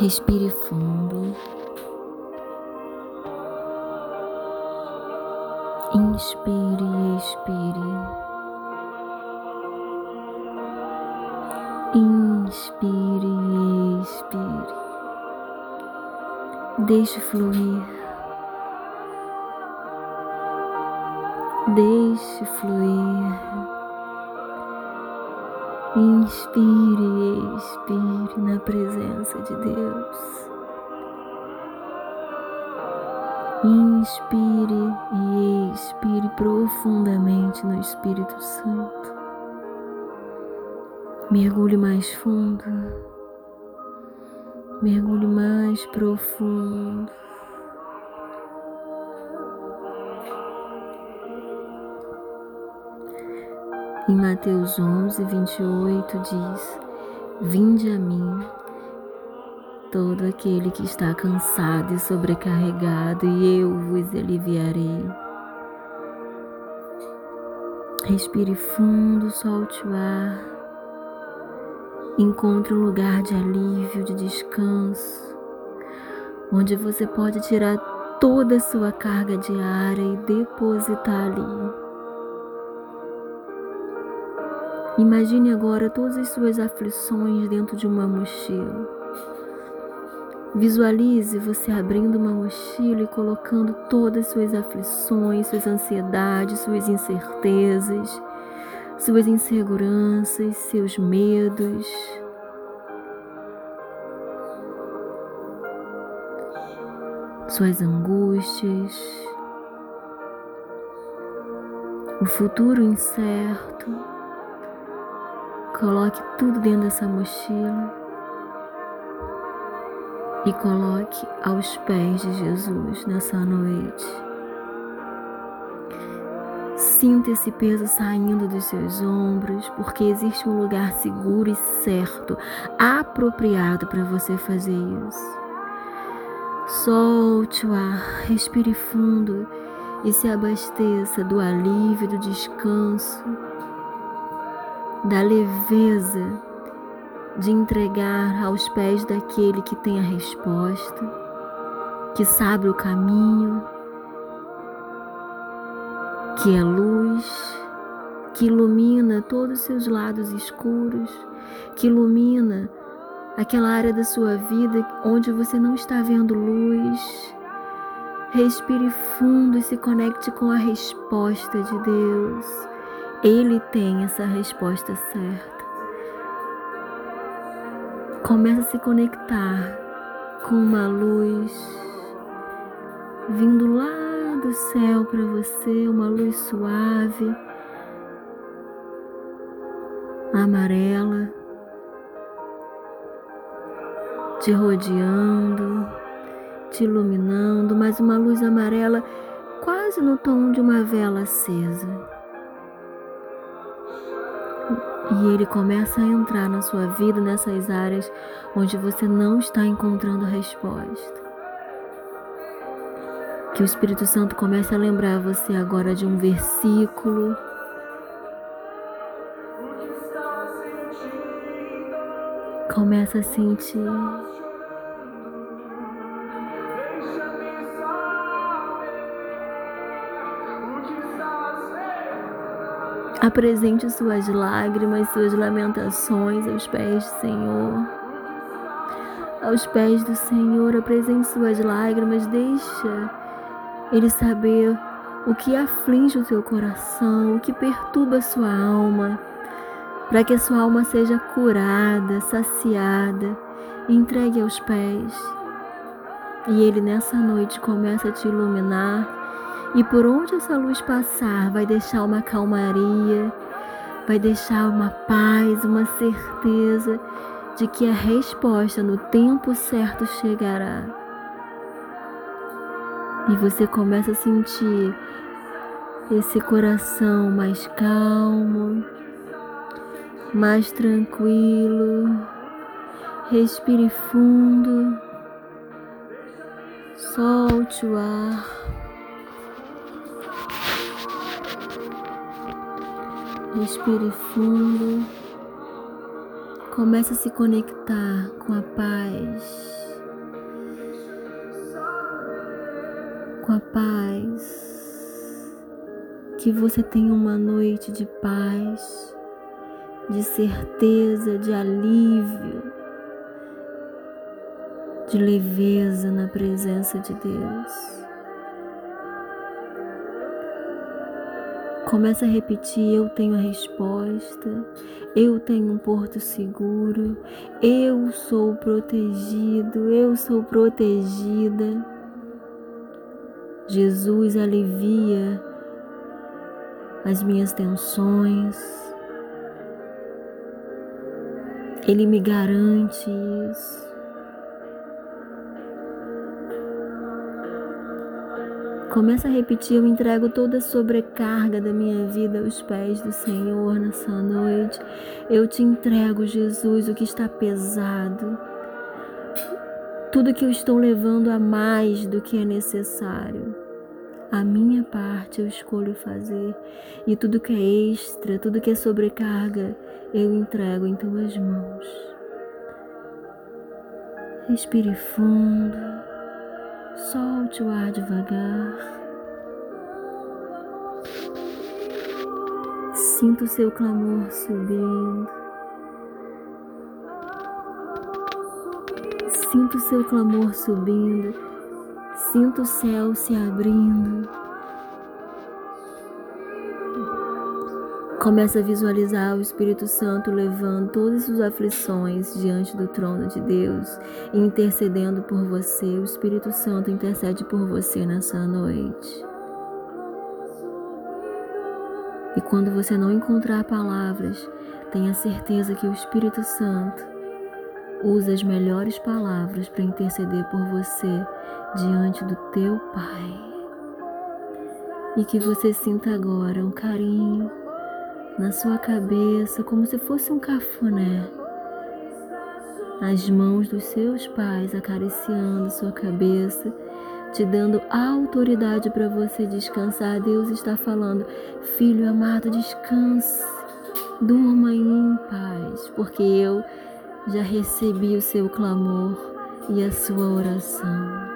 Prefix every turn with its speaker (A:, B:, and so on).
A: Respire fundo. Inspire e expire. Inspire e expire. Deixe fluir. Deixe fluir. Inspire e expire na presença de Deus. Inspire e expire profundamente no Espírito Santo. Mergulhe mais fundo. Mergulhe mais profundo. Em Mateus 11, 28 diz: Vinde a mim, todo aquele que está cansado e sobrecarregado, e eu vos aliviarei. Respire fundo, solte o ar. Encontre um lugar de alívio, de descanso, onde você pode tirar toda a sua carga diária e depositar ali. Imagine agora todas as suas aflições dentro de uma mochila. Visualize você abrindo uma mochila e colocando todas as suas aflições, suas ansiedades, suas incertezas, suas inseguranças, seus medos. Suas angústias, o futuro incerto. Coloque tudo dentro dessa mochila e coloque aos pés de Jesus nessa noite. Sinta esse peso saindo dos seus ombros, porque existe um lugar seguro e certo, apropriado para você fazer isso. Solte o ar, respire fundo e se abasteça do alívio, do descanso da leveza de entregar aos pés daquele que tem a resposta, que sabe o caminho, que é luz, que ilumina todos os seus lados escuros, que ilumina aquela área da sua vida onde você não está vendo luz. Respire fundo e se conecte com a resposta de Deus. Ele tem essa resposta certa. Começa a se conectar com uma luz vindo lá do céu para você, uma luz suave, amarela, te rodeando, te iluminando, mas uma luz amarela quase no tom de uma vela acesa. E ele começa a entrar na sua vida nessas áreas onde você não está encontrando resposta. Que o Espírito Santo comece a lembrar você agora de um versículo. Começa a sentir Apresente suas lágrimas, suas lamentações aos pés do Senhor. Aos pés do Senhor, apresente suas lágrimas, deixa Ele saber o que aflige o teu coração, o que perturba a sua alma, para que a sua alma seja curada, saciada, entregue aos pés. E Ele nessa noite começa a te iluminar e por onde essa luz passar, vai deixar uma calmaria, vai deixar uma paz, uma certeza de que a resposta no tempo certo chegará. E você começa a sentir esse coração mais calmo, mais tranquilo. Respire fundo, solte o ar. Respire fundo. Comece a se conectar com a paz. Com a paz. Que você tenha uma noite de paz, de certeza, de alívio, de leveza na presença de Deus. Começa a repetir: Eu tenho a resposta, eu tenho um porto seguro, eu sou protegido, eu sou protegida. Jesus alivia as minhas tensões, Ele me garante isso. Começa a repetir: Eu entrego toda a sobrecarga da minha vida aos pés do Senhor nessa noite. Eu te entrego, Jesus, o que está pesado. Tudo que eu estou levando a mais do que é necessário. A minha parte eu escolho fazer. E tudo que é extra, tudo que é sobrecarga, eu entrego em tuas mãos. Respire fundo. Solte o ar devagar. Sinta o seu clamor subindo. Sinta o seu clamor subindo. Sinta o céu se abrindo. Começa a visualizar o Espírito Santo levando todas as aflições diante do trono de Deus e intercedendo por você. O Espírito Santo intercede por você nessa noite. E quando você não encontrar palavras, tenha certeza que o Espírito Santo usa as melhores palavras para interceder por você diante do teu Pai. E que você sinta agora um carinho na sua cabeça como se fosse um cafuné. As mãos dos seus pais acariciando sua cabeça, te dando autoridade para você descansar. Deus está falando, filho amado, descanse, durma em paz, porque eu já recebi o seu clamor e a sua oração.